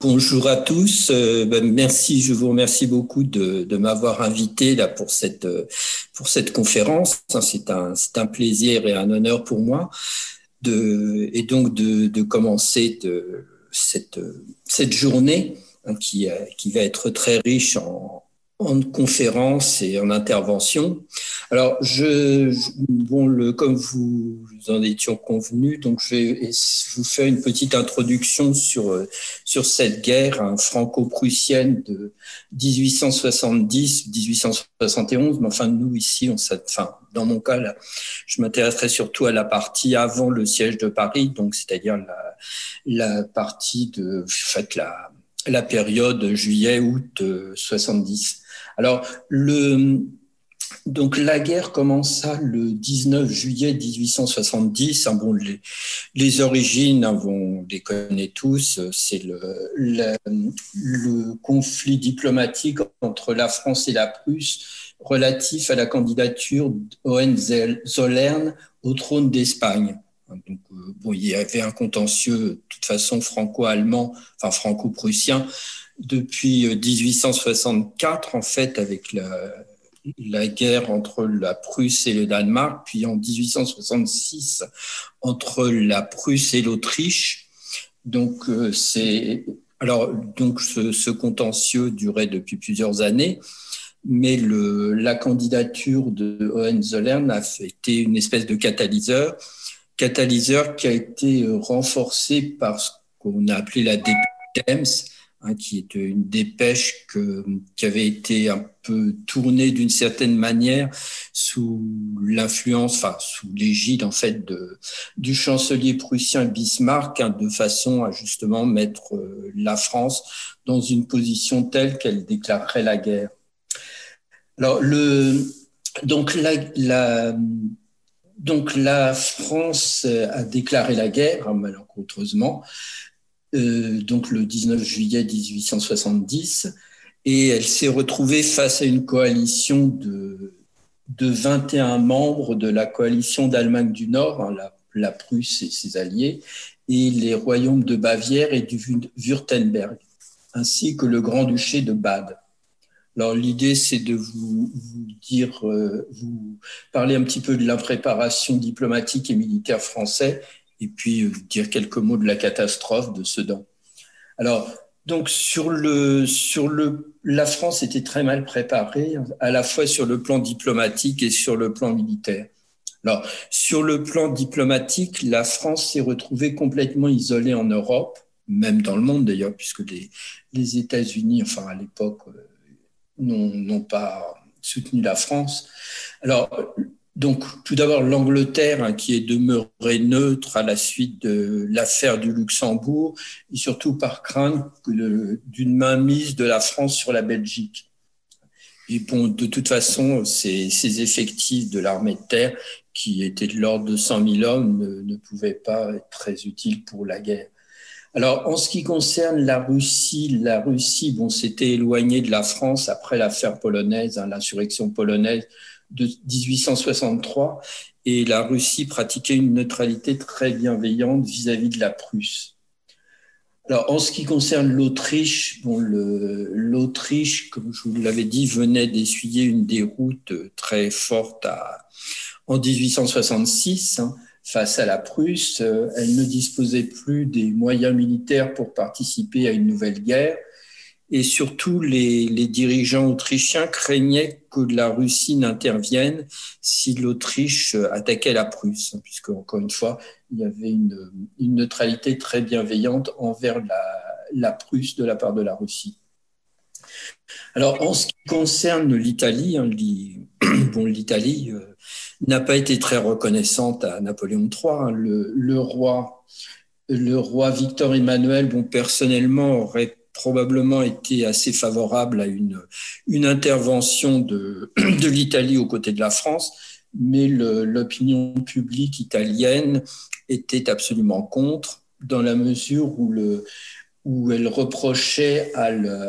Bonjour à tous. Euh, ben, merci, je vous remercie beaucoup de, de m'avoir invité là pour cette pour cette conférence. C'est un c'est un plaisir et un honneur pour moi de et donc de, de commencer de cette cette journée hein, qui qui va être très riche en en conférence et en intervention. Alors, je, bon, le, comme vous en étions convenu, donc je vais vous faire une petite introduction sur sur cette guerre hein, franco-prussienne de 1870-1871. Mais enfin, nous ici, on, enfin, dans mon cas, là, je m'intéresserai surtout à la partie avant le siège de Paris, donc c'est-à-dire la, la partie de, en fait, la la période juillet-août 70. Alors, le, donc la guerre commença le 19 juillet 1870. Hein, bon, les, les origines, on les connaît tous. C'est le, conflit diplomatique entre la France et la Prusse relatif à la candidature d'Hohenzollern au trône d'Espagne. Donc, euh, bon, il y avait un contentieux toute façon franco-allemand, enfin franco-prussien, depuis 1864, euh, en fait, avec la, guerre entre la Prusse et le Danemark, puis en 1866 entre la Prusse et l'Autriche. Donc, euh, c'est alors donc ce, contentieux durait depuis plusieurs années, mais la candidature de Hohenzollern a été une espèce de catalyseur, catalyseur qui a été renforcé par ce qu'on a appelé la députance, Hein, qui est une dépêche que, qui avait été un peu tournée d'une certaine manière sous l'influence, enfin sous l'égide en fait de, du chancelier prussien Bismarck, hein, de façon à justement mettre euh, la France dans une position telle qu'elle déclarerait la guerre. Alors le donc la, la donc la France a déclaré la guerre, hein, malencontreusement, euh, donc le 19 juillet 1870, et elle s'est retrouvée face à une coalition de, de 21 membres de la coalition d'Allemagne du Nord, hein, la, la, Prusse et ses alliés, et les royaumes de Bavière et du Württemberg, ainsi que le Grand-Duché de Bade. Alors l'idée, c'est de vous, vous dire, euh, vous parler un petit peu de l'impréparation diplomatique et militaire français et puis euh, dire quelques mots de la catastrophe de Sedan. Alors, donc sur le sur le la France était très mal préparée à la fois sur le plan diplomatique et sur le plan militaire. Alors sur le plan diplomatique, la France s'est retrouvée complètement isolée en Europe, même dans le monde d'ailleurs, puisque les, les États-Unis, enfin à l'époque, euh, n'ont pas soutenu la France. Alors donc, tout d'abord, l'Angleterre, hein, qui est demeurée neutre à la suite de l'affaire du Luxembourg, et surtout par crainte d'une mainmise de la France sur la Belgique. Et bon, de toute façon, ces, effectifs de l'armée de terre, qui étaient de l'ordre de 100 000 hommes, ne pouvaient pas être très utiles pour la guerre. Alors, en ce qui concerne la Russie, la Russie, bon, s'était éloignée de la France après l'affaire polonaise, hein, l'insurrection polonaise de 1863 et la Russie pratiquait une neutralité très bienveillante vis-à-vis de la Prusse. Alors, en ce qui concerne l'Autriche, bon, l'Autriche, comme je vous l'avais dit, venait d'essuyer une déroute très forte en 1866 hein, face à la Prusse. Elle ne disposait plus des moyens militaires pour participer à une nouvelle guerre et surtout les, dirigeants autrichiens craignaient que la Russie n'intervienne si l'Autriche attaquait la Prusse, puisque encore une fois, il y avait une, neutralité très bienveillante envers la, Prusse de la part de la Russie. Alors, en ce qui concerne l'Italie, hein, l'Italie euh, n'a pas été très reconnaissante à Napoléon III. Le, roi, le roi Victor Emmanuel, bon, personnellement, aurait probablement été assez favorable à une, intervention de, l'Italie aux côtés de la France, mais l'opinion publique italienne était absolument contre, dans la mesure où, le, où elle reprochait à,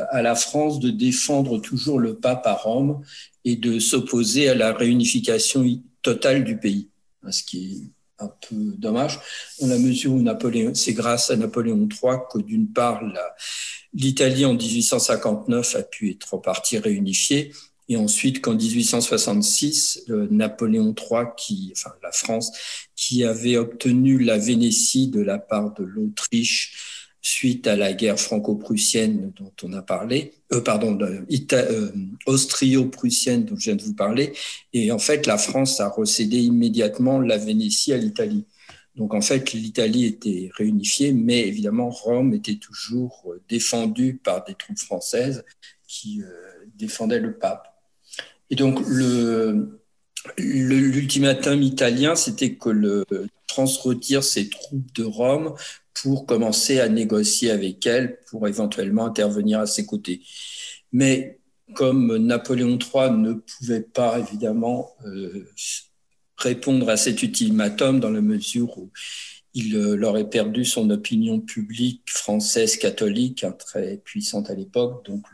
à la France de défendre toujours le pape à Rome et de s'opposer à la réunification totale du pays, ce qui est un peu dommage, dans la mesure où Napoléon, c'est grâce à Napoléon III que d'une part l'Italie en 1859 a pu être en partie réunifiée, et ensuite qu'en 1866, Napoléon III, qui, enfin la France, qui avait obtenu la Vénétie de la part de l'Autriche suite à la guerre franco-prussienne dont on a parlé, euh, pardon, euh, austrio-prussienne dont je viens de vous parler, et en fait la France a recédé immédiatement la Vénétie à l'Italie. Donc en fait l'Italie était réunifiée, mais évidemment Rome était toujours défendue par des troupes françaises qui euh, défendaient le pape. Et donc le, l'ultimatum italien, c'était que le France retire ses troupes de Rome pour commencer à négocier avec elle, pour éventuellement intervenir à ses côtés. Mais comme Napoléon III ne pouvait pas évidemment euh, répondre à cet ultimatum dans la mesure où il euh, aurait perdu son opinion publique française catholique, hein, très puissante à l'époque. Donc,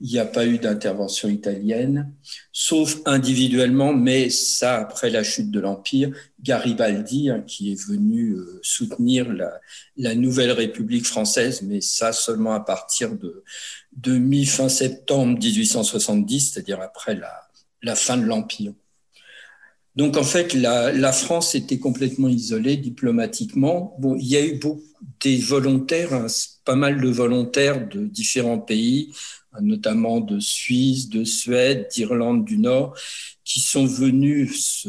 il n'y a pas eu d'intervention italienne, sauf individuellement, mais ça, après la chute de l'Empire, Garibaldi, hein, qui est venu euh, soutenir la, nouvelle République française, mais ça seulement à partir de, mi-fin septembre 1870, c'est-à-dire après la, la fin de l'Empire. Donc en fait, la, France était complètement isolée diplomatiquement. Bon, il y a eu beaucoup des volontaires, hein, pas mal de volontaires de différents pays, notamment de Suisse, de Suède, d'Irlande du Nord, qui sont venus se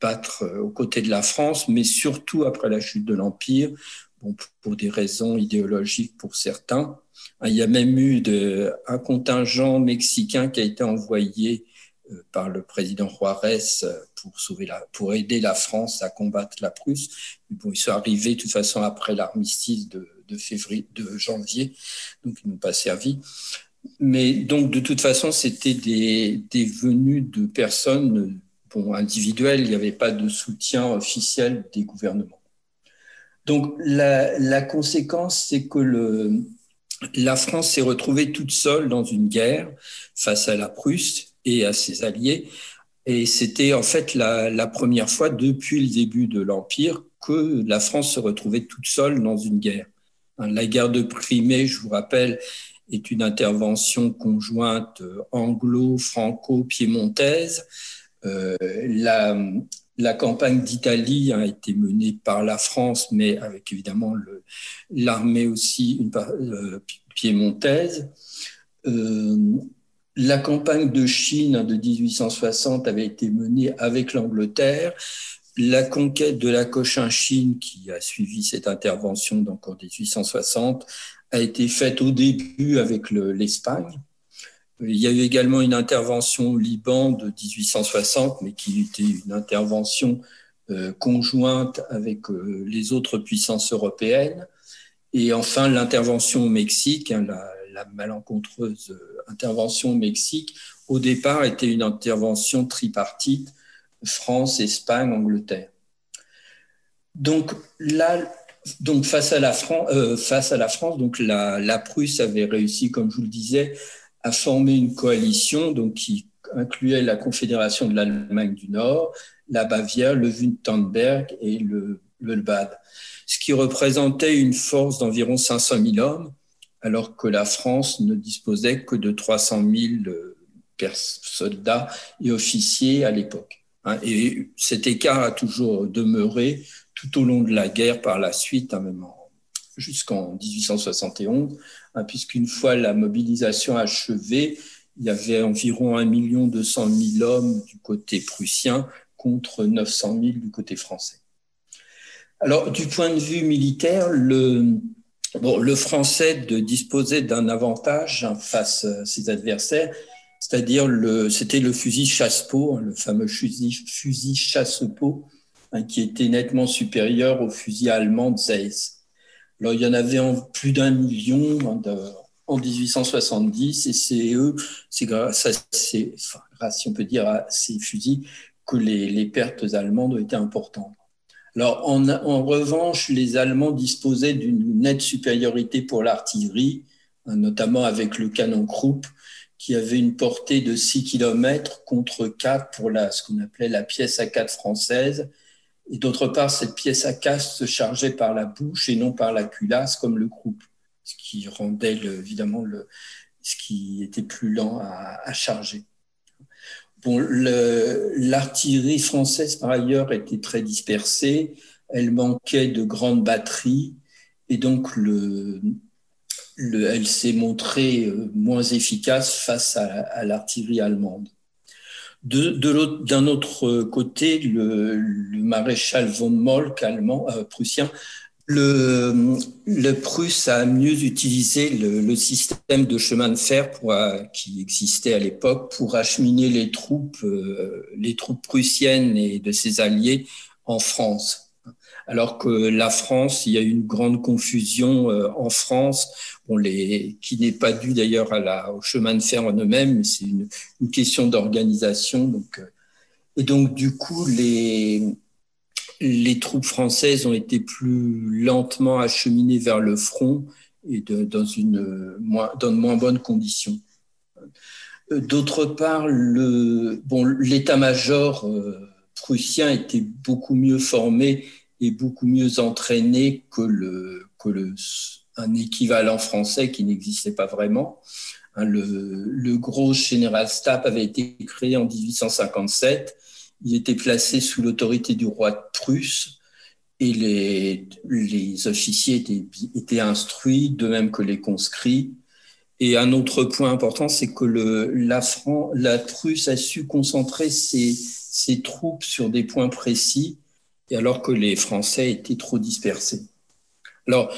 battre aux côtés de la France, mais surtout après la chute de l'Empire, bon, pour des raisons idéologiques pour certains. Il y a même eu un contingent mexicain qui a été envoyé euh, par le président Juarez euh, pour, aider la France à combattre la Prusse. Bon, ils sont arrivés de toute façon après l'armistice de, de janvier, donc ils n'ont pas servi. Mais donc de toute façon, c'était des, des venues de personnes bon, individuelles, il n'y avait pas de soutien officiel des gouvernements. Donc la, la conséquence, c'est que le, la France s'est retrouvée toute seule dans une guerre face à la Prusse et à ses alliés. Et c'était en fait la, première fois depuis le début de l'Empire que la France se retrouvait toute seule dans une guerre. La guerre de Crimée, je vous rappelle, est une intervention conjointe anglo-franco-piémontaise. Euh, la, la, campagne d'Italie a été menée par la France, mais avec évidemment l'armée aussi une, euh, piémontaise. Euh, la campagne de Chine de 1860 avait été menée avec l'Angleterre. La conquête de la Cochinchine, qui a suivi cette intervention donc en 1860, a été faite au début avec l'Espagne. Il y a eu également une intervention au Liban de 1860, mais qui était une intervention euh, conjointe avec euh, les autres puissances européennes. Et enfin, l'intervention au Mexique, hein, la, la malencontreuse euh, intervention au Mexique, au départ, était une intervention tripartite France, Espagne, Angleterre. Donc là, donc face à la, France, euh, face à la France, donc la, Prusse avait réussi, comme je vous le disais, à former une coalition donc qui incluait la Confédération de l'Allemagne du Nord, la Bavière, le Württemberg et le, le ce qui représentait une force d'environ 500 000 hommes alors que la France ne disposait que de 300 000 euh, soldats et officiers à l'époque. Hein. Et cet écart a toujours demeuré tout au long de la guerre par la suite, hein, même jusqu'en 1871, hein, puisqu'une fois la mobilisation achevée, il y avait environ 1 200 000 hommes du côté prussien contre 900 000 du côté français. Alors, du point de vue militaire, le, bon, le français de disposer d'un avantage face à ses adversaires, c'est-à-dire le, c'était le fusil chasse-peau, hein, le fameux fusil, fusil chasse-peau, hein, qui était nettement supérieur au fusil allemand Zeiss. Alors, il y en avait en plus d'un million hein, en 1870, et c'est eux, c'est grâce à ces, on peut dire, fusils que les, les pertes allemandes ont été importantes. Alors, en, revanche, les Allemands disposaient d'une nette supériorité pour l'artillerie, hein, notamment avec le canon Krupp, qui avait une portée de 6 km contre 4 pour la, ce qu'on appelait la pièce à 4 française, Et d'autre part, cette pièce à caste se chargeait par la bouche et non par la culasse, comme le croupe, ce qui rendait évidemment ce qui était plus lent à, charger. Bon, l'artillerie française, par ailleurs, était très dispersée. Elle manquait de grandes batteries et donc le, le, elle s'est montrée euh, moins efficace face à l'artillerie allemande. De, de d'un autre côté, le, maréchal von Molk, allemand, euh, prussien, le, le, Prusse a mieux utilisé le, système de chemin de fer euh, qui existait à l'époque pour acheminer les troupes, euh, les troupes prussiennes et de ses alliés en France alors que la France, il y a une grande confusion euh, en France, qui n'est pas due d'ailleurs au chemin de fer en eux-mêmes, mais c'est une, question d'organisation. Donc, euh, et donc, du coup, les, les troupes françaises ont été plus lentement acheminées vers le front et dans, une moins, dans de moins bonnes conditions. Euh, d'autre part, l'état-major prussien était beaucoup mieux formé est beaucoup mieux entraîné que, le, que le, un équivalent français qui n'existait pas vraiment. Hein, le, le gros Generalstab avait été créé en 1857. Il était placé sous l'autorité du roi de Prusse et les, les officiers étaient, étaient instruits, de même que les conscrits. Et un autre point important, c'est que le, la, Fran la Prusse a su concentrer ses, ses troupes sur des points précis et alors que les Français étaient trop dispersés. Alors,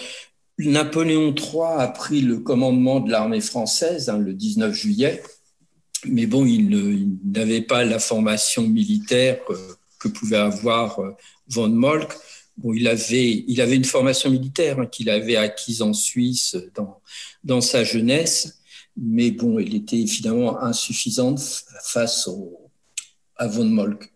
Napoléon III a pris le commandement de l'armée française hein, le 19 juillet, mais bon, il n'avait pas la formation militaire euh, que pouvait avoir euh, von Molk. Bon, il avait, une formation militaire hein, qu'il avait acquise en Suisse dans, dans sa jeunesse, mais bon, elle était évidemment insuffisante face au, à von Molk.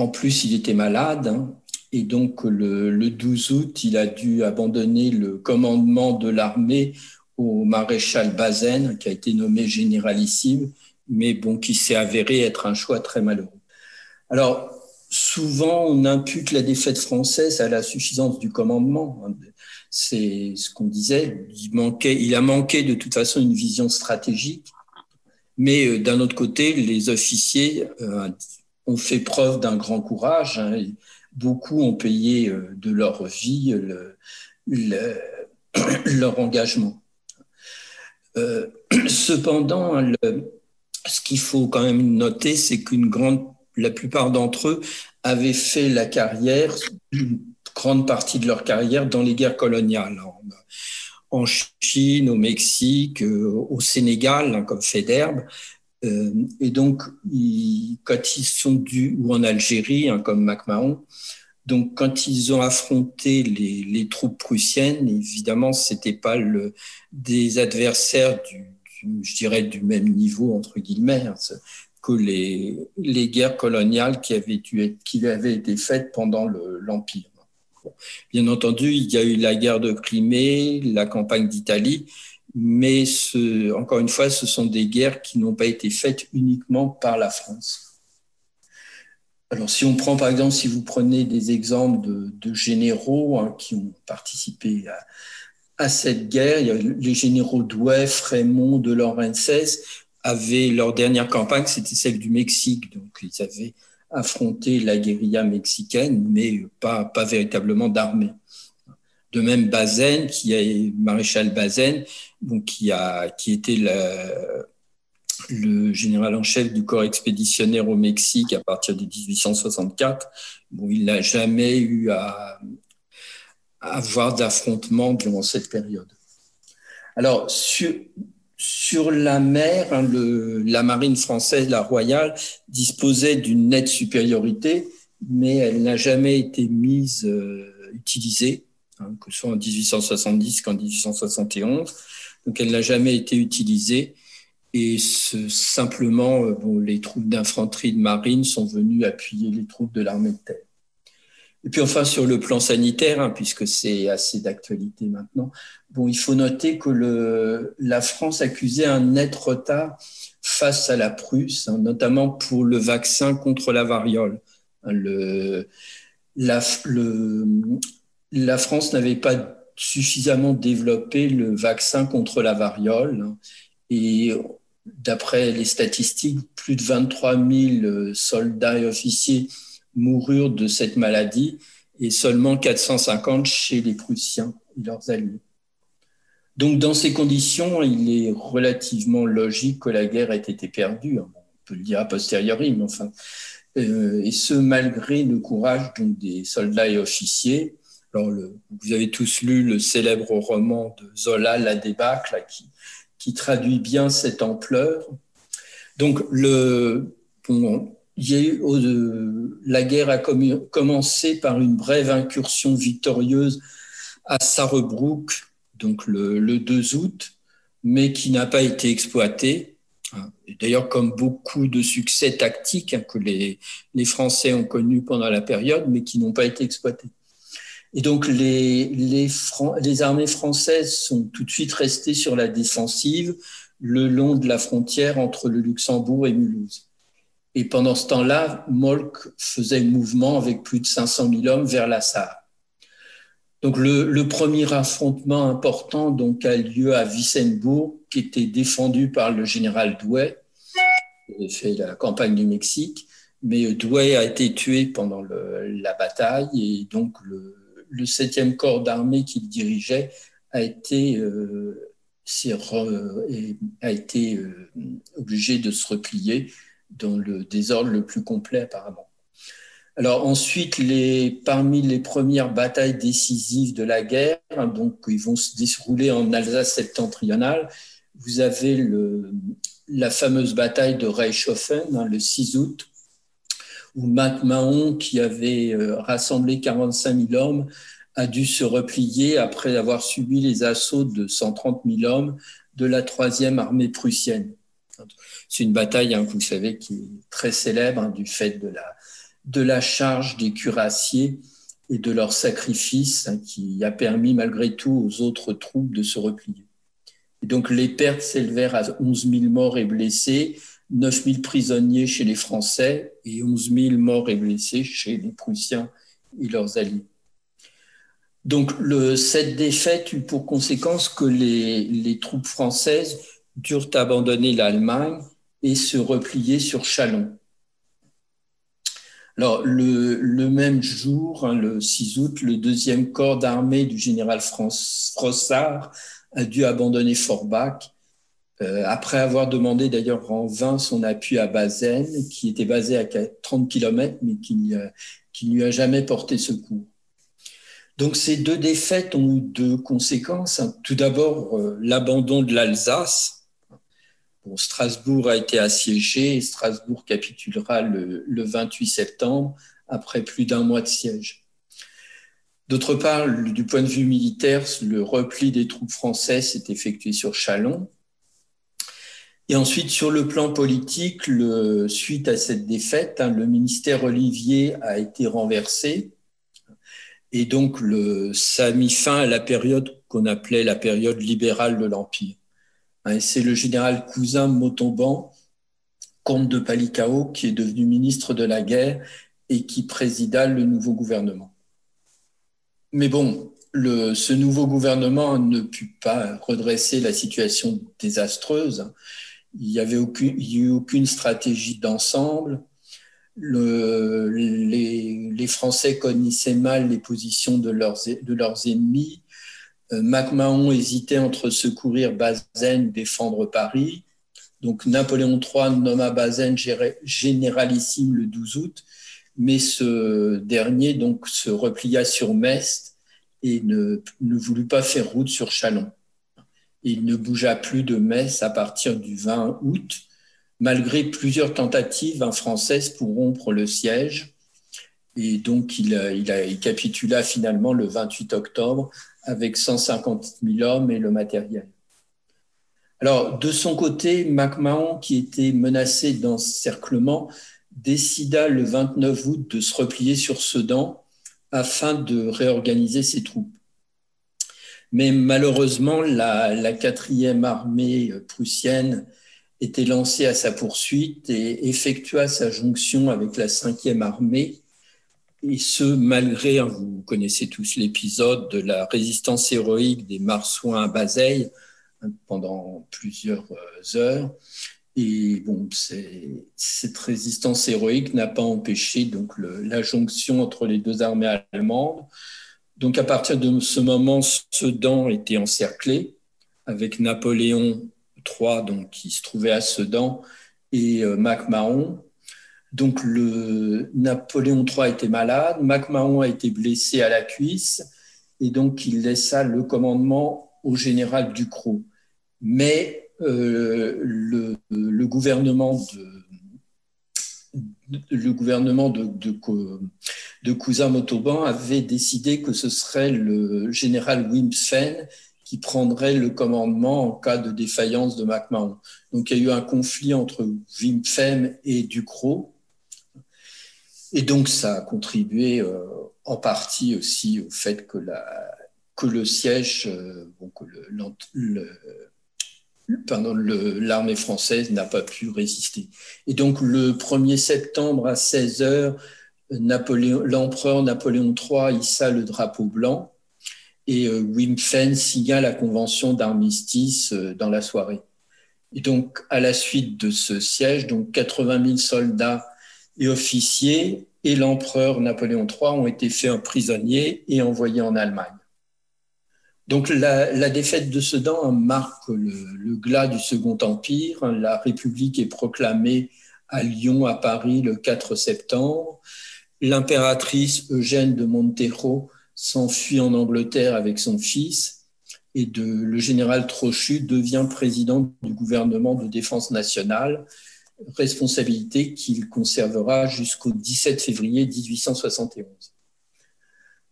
En plus, il était malade. Hein, et donc, le, le, 12 août, il a dû abandonner le commandement de l'armée au maréchal Bazaine, qui a été nommé généralissime, mais bon, qui s'est avéré être un choix très malheureux. Alors, souvent, on impute la défaite française à la suffisance du commandement. C'est ce qu'on disait. Il, manquait, il a manqué de toute façon une vision stratégique. Mais euh, d'un autre côté, les officiers euh, ont fait preuve d'un grand courage. Hein, beaucoup ont payé euh, de leur vie le, leur engagement. Euh, cependant, le, ce qu'il faut quand même noter, c'est qu'une grande, la plupart d'entre eux avaient fait la carrière, une grande partie de leur carrière dans les guerres coloniales. En, en Chine, au Mexique, euh, au Sénégal, hein, comme fait d'herbe, euh, et donc, quand ils sont dus, ou en Algérie, hein, comme MacMahon, donc quand ils ont affronté les, troupes prussiennes, évidemment, c'était pas le, des adversaires du, je dirais, du même niveau, entre guillemets, hein, que les, guerres coloniales qui avaient, dû qui avaient été faites pendant l'Empire. Bien entendu, il y a eu la guerre de Crimée, la campagne d'Italie, mais encore une fois, ce sont des guerres qui n'ont pas été faites uniquement par la France. Alors, si on prend par exemple, si vous prenez des exemples de, généraux hein, qui ont participé à, cette guerre, les généraux Douai, Frémont, de Lorenzès avaient leur dernière campagne, c'était celle du Mexique, donc ils avaient affronté la guérilla mexicaine, mais pas véritablement d'armée. De même, Bazaine, qui est maréchal Bazaine, qui, a, qui était le, général en chef du corps expéditionnaire au Mexique à partir de 1864. Bon, il n'a jamais eu à, avoir d'affrontement durant cette période. Alors, sur, la mer, hein, la marine française, la royale, disposait d'une nette supériorité, mais elle n'a jamais été mise, euh, utilisée hein, que ce soit en 1870 qu'en 1871. Donc elle n'a jamais été utilisée. Et simplement, euh, bon, les troupes d'infanterie de marine sont venues appuyer les troupes de l'armée de terre. Et puis enfin, sur le plan sanitaire, hein, puisque c'est assez d'actualité maintenant, bon, il faut noter que le, la France accusait un net retard face à la Prusse, hein, notamment pour le vaccin contre la variole. Le, la, la France n'avait pas suffisamment développé le vaccin contre la variole. Et d'après les statistiques, plus de 23 000 soldats et officiers moururent de cette maladie et seulement 450 chez les Prussiens et leurs alliés. Donc, dans ces conditions, il est relativement logique que la guerre ait été perdue. On peut le dire a posteriori, mais enfin. Euh, et ce, malgré le courage des soldats et officiers. Vous avez tous lu le célèbre roman de Zola, La débâcle, qui, traduit bien cette ampleur. Donc, le, la guerre a commencé par une brève incursion victorieuse à Sarrebruck, donc le, 2 août, mais qui n'a pas été exploitée. D'ailleurs, comme beaucoup de succès tactiques hein, que les, Français ont connus pendant la période, mais qui n'ont pas été exploités. Et donc, les, les, armées françaises sont tout de suite restées sur la défensive le long de la frontière entre le Luxembourg et Mulhouse. Et pendant ce temps-là, Molk faisait mouvement avec plus de 500 000 hommes vers la Sarre. Donc le, premier affrontement important donc, a lieu à Wissembourg, qui était défendu par le général Douai, qui avait fait la campagne du Mexique. Mais Douai a été tué pendant la bataille et donc le, le 7e corps d'armée qu'il dirigeait a été, euh, a été euh, obligé de se replier dans le désordre le plus complet apparemment. Alors ensuite, parmi les premières batailles décisives de la guerre, hein, donc ils vont se dérouler en Alsace septentrionale, vous avez la fameuse bataille de Reichshofen hein, le 6 août, où Mac Mahon, qui avait euh, rassemblé 45 000 hommes, a dû se replier après avoir subi les assauts de 130 000 hommes de la troisième armée prussienne. C'est une bataille, hein, vous savez, qui est très célèbre hein, du fait de la, de la charge des cuirassiers et de leur sacrifice hein, qui a permis malgré tout aux autres troupes de se replier. Et donc les pertes s'élevèrent à 11 000 morts et blessés, 9 000 prisonniers chez les Français et 11 000 morts et blessés chez les Prussiens et leurs alliés. Donc cette défaite eut pour conséquence que les, troupes françaises durent abandonner l'Allemagne et se replier sur Chalon. Alors, le, même jour, hein, le 6 août, le deuxième corps d'armée du général Frossard a dû abandonner Forbach, euh, après avoir demandé d'ailleurs en vain son appui à Bazaine, qui était basé à 30 km, mais qui ne lui a jamais porté secours. Donc ces deux défaites ont eu deux conséquences. Hein. Tout d'abord, euh, l'abandon de l'Alsace, Strasbourg a été assiégé et Strasbourg capitulera le, 28 septembre après plus d'un mois de siège. D'autre part, du point de vue militaire, le repli des troupes françaises s'est effectué sur Chalon. Et ensuite, sur le plan politique, suite à cette défaite, hein, le ministère Olivier a été renversé. Et donc, ça a mis fin à la période qu'on appelait la période libérale de l'Empire. Hein, c'est le général cousin Motomban, comte de Palikao, qui est devenu ministre de la guerre et qui présida le nouveau gouvernement. Mais bon, ce nouveau gouvernement ne put pas redresser la situation désastreuse. Il n'y avait aucune, eu aucune stratégie d'ensemble. les, les, Français connaissaient mal les positions de leurs, de leurs ennemis. Euh, MacMahon hésitait entre secourir Bazaine ou défendre Paris. Donc Napoléon III nomma Bazaine généralissime le 12 août, mais ce dernier donc se replia sur Metz et ne, ne voulut pas faire route sur Chalon. Il ne bougea plus de Metz à partir du 20 août, malgré plusieurs tentatives françaises pour rompre le siège. Et donc, il, a, il capitula finalement le 28 octobre avec 150 000 hommes et le matériel. Alors, de son côté, MacMahon, qui était menacé d'encerclement, décida le 29 août de se replier sur Sedan afin de réorganiser ses troupes. Mais malheureusement, la, quatrième armée prussienne était lancée à sa poursuite et effectua sa jonction avec la cinquième armée et ce, malgré, hein, vous connaissez tous l'épisode de la résistance héroïque des marsouins à Bazeille hein, pendant plusieurs euh, heures. Et bon, cette résistance héroïque n'a pas empêché donc la jonction entre les deux armées allemandes. Donc à partir de ce moment, Sedan était encerclé avec Napoléon III, donc qui se trouvait à Sedan, et euh, MacMahon. Donc le Napoléon III était malade, MacMahon a été blessé à la cuisse, et donc il laissa le commandement au général Ducrot. Mais euh, le, gouvernement de, le gouvernement de Cousin Montauban avait décidé que ce serait le général Wim qui prendrait le commandement en cas de défaillance de MacMahon. Donc il y a eu un conflit entre Wim et Ducrot. Et donc ça a contribué euh, en partie aussi au fait que, la, que le siège, euh, que l'armée française n'a pas pu résister. Et donc le 1er septembre à 16 h l'empereur Napoléon III hissa le drapeau blanc et euh, Wim Fen signa la convention d'armistice euh, dans la soirée. Et donc, à la suite de ce siège, donc 80 000 soldats et officiers et l'empereur Napoléon III ont été faits prisonniers et envoyés en Allemagne. Donc la, défaite de Sedan marque le, glas du Second Empire. La République est proclamée à Lyon, à Paris, le 4 septembre. L'impératrice Eugène de Montero s'enfuit en Angleterre avec son fils et le général Trochu devient président du gouvernement de défense nationale, responsabilité qu'il conservera jusqu'au 17 février 1871.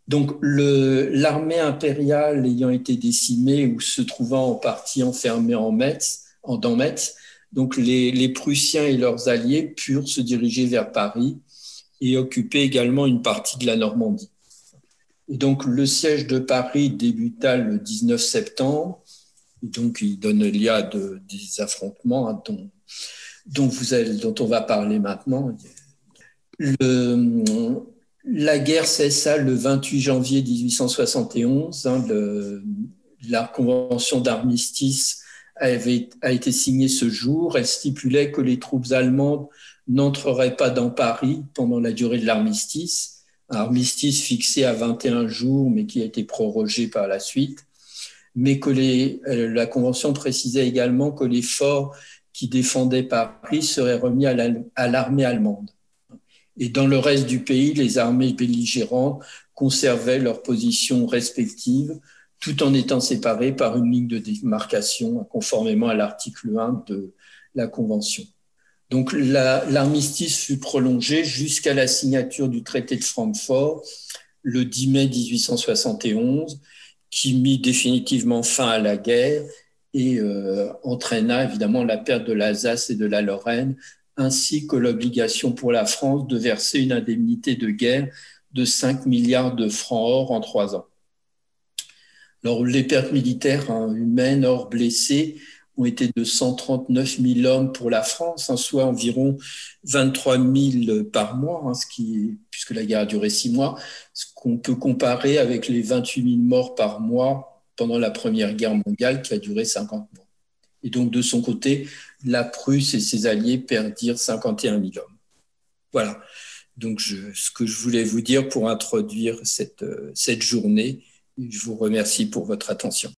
Donc l'armée impériale ayant été décimée ou se trouvant en partie enfermée en Metz, en, dans Metz, donc les, Prussiens et leurs alliés purent se diriger vers Paris et occuper également une partie de la Normandie. Et donc le siège de Paris débuta le 19 septembre, et donc il donne lieu à de, des affrontements hein, dont, vous allez, dont on va parler maintenant. La guerre cessa le 28 janvier 1871. Hein, la convention d'armistice a été signée ce jour. Elle stipulait que les troupes allemandes n'entreraient pas dans Paris pendant la durée de l'armistice. armistice fixé à 21 jours, mais qui a été prorogé par la suite. Mais que euh, la convention précisait également que les forts qui défendaient Paris seraient remis à l'armée allemande. Et dans le reste du pays, les armées belligérantes conservaient leurs positions respectives tout en étant séparées par une ligne de démarcation conformément à l'article 1 de la Convention. Donc l'armistice fut prolongé jusqu'à la signature du traité de Francfort le 10 mai 1871, qui mit définitivement fin à la guerre et euh, entraîna évidemment la perte de l'Alsace et de la Lorraine ainsi que l'obligation pour la France de verser une indemnité de guerre de 5 milliards de francs or en trois ans. Alors, les pertes militaires hein, humaines, hors blessés, ont été de 139 000 hommes pour la France, hein, soit environ 23 000 par mois, hein, puisque la guerre a duré six mois, ce qu'on peut comparer avec les 28 000 morts par mois pendant la Première Guerre mondiale qui a duré 50 mois. Et donc, de son côté, la Prusse et ses alliés perdirent 51 000 hommes. Voilà. Donc, ce que je voulais vous dire pour introduire cette, euh, cette journée. Je vous remercie pour votre attention.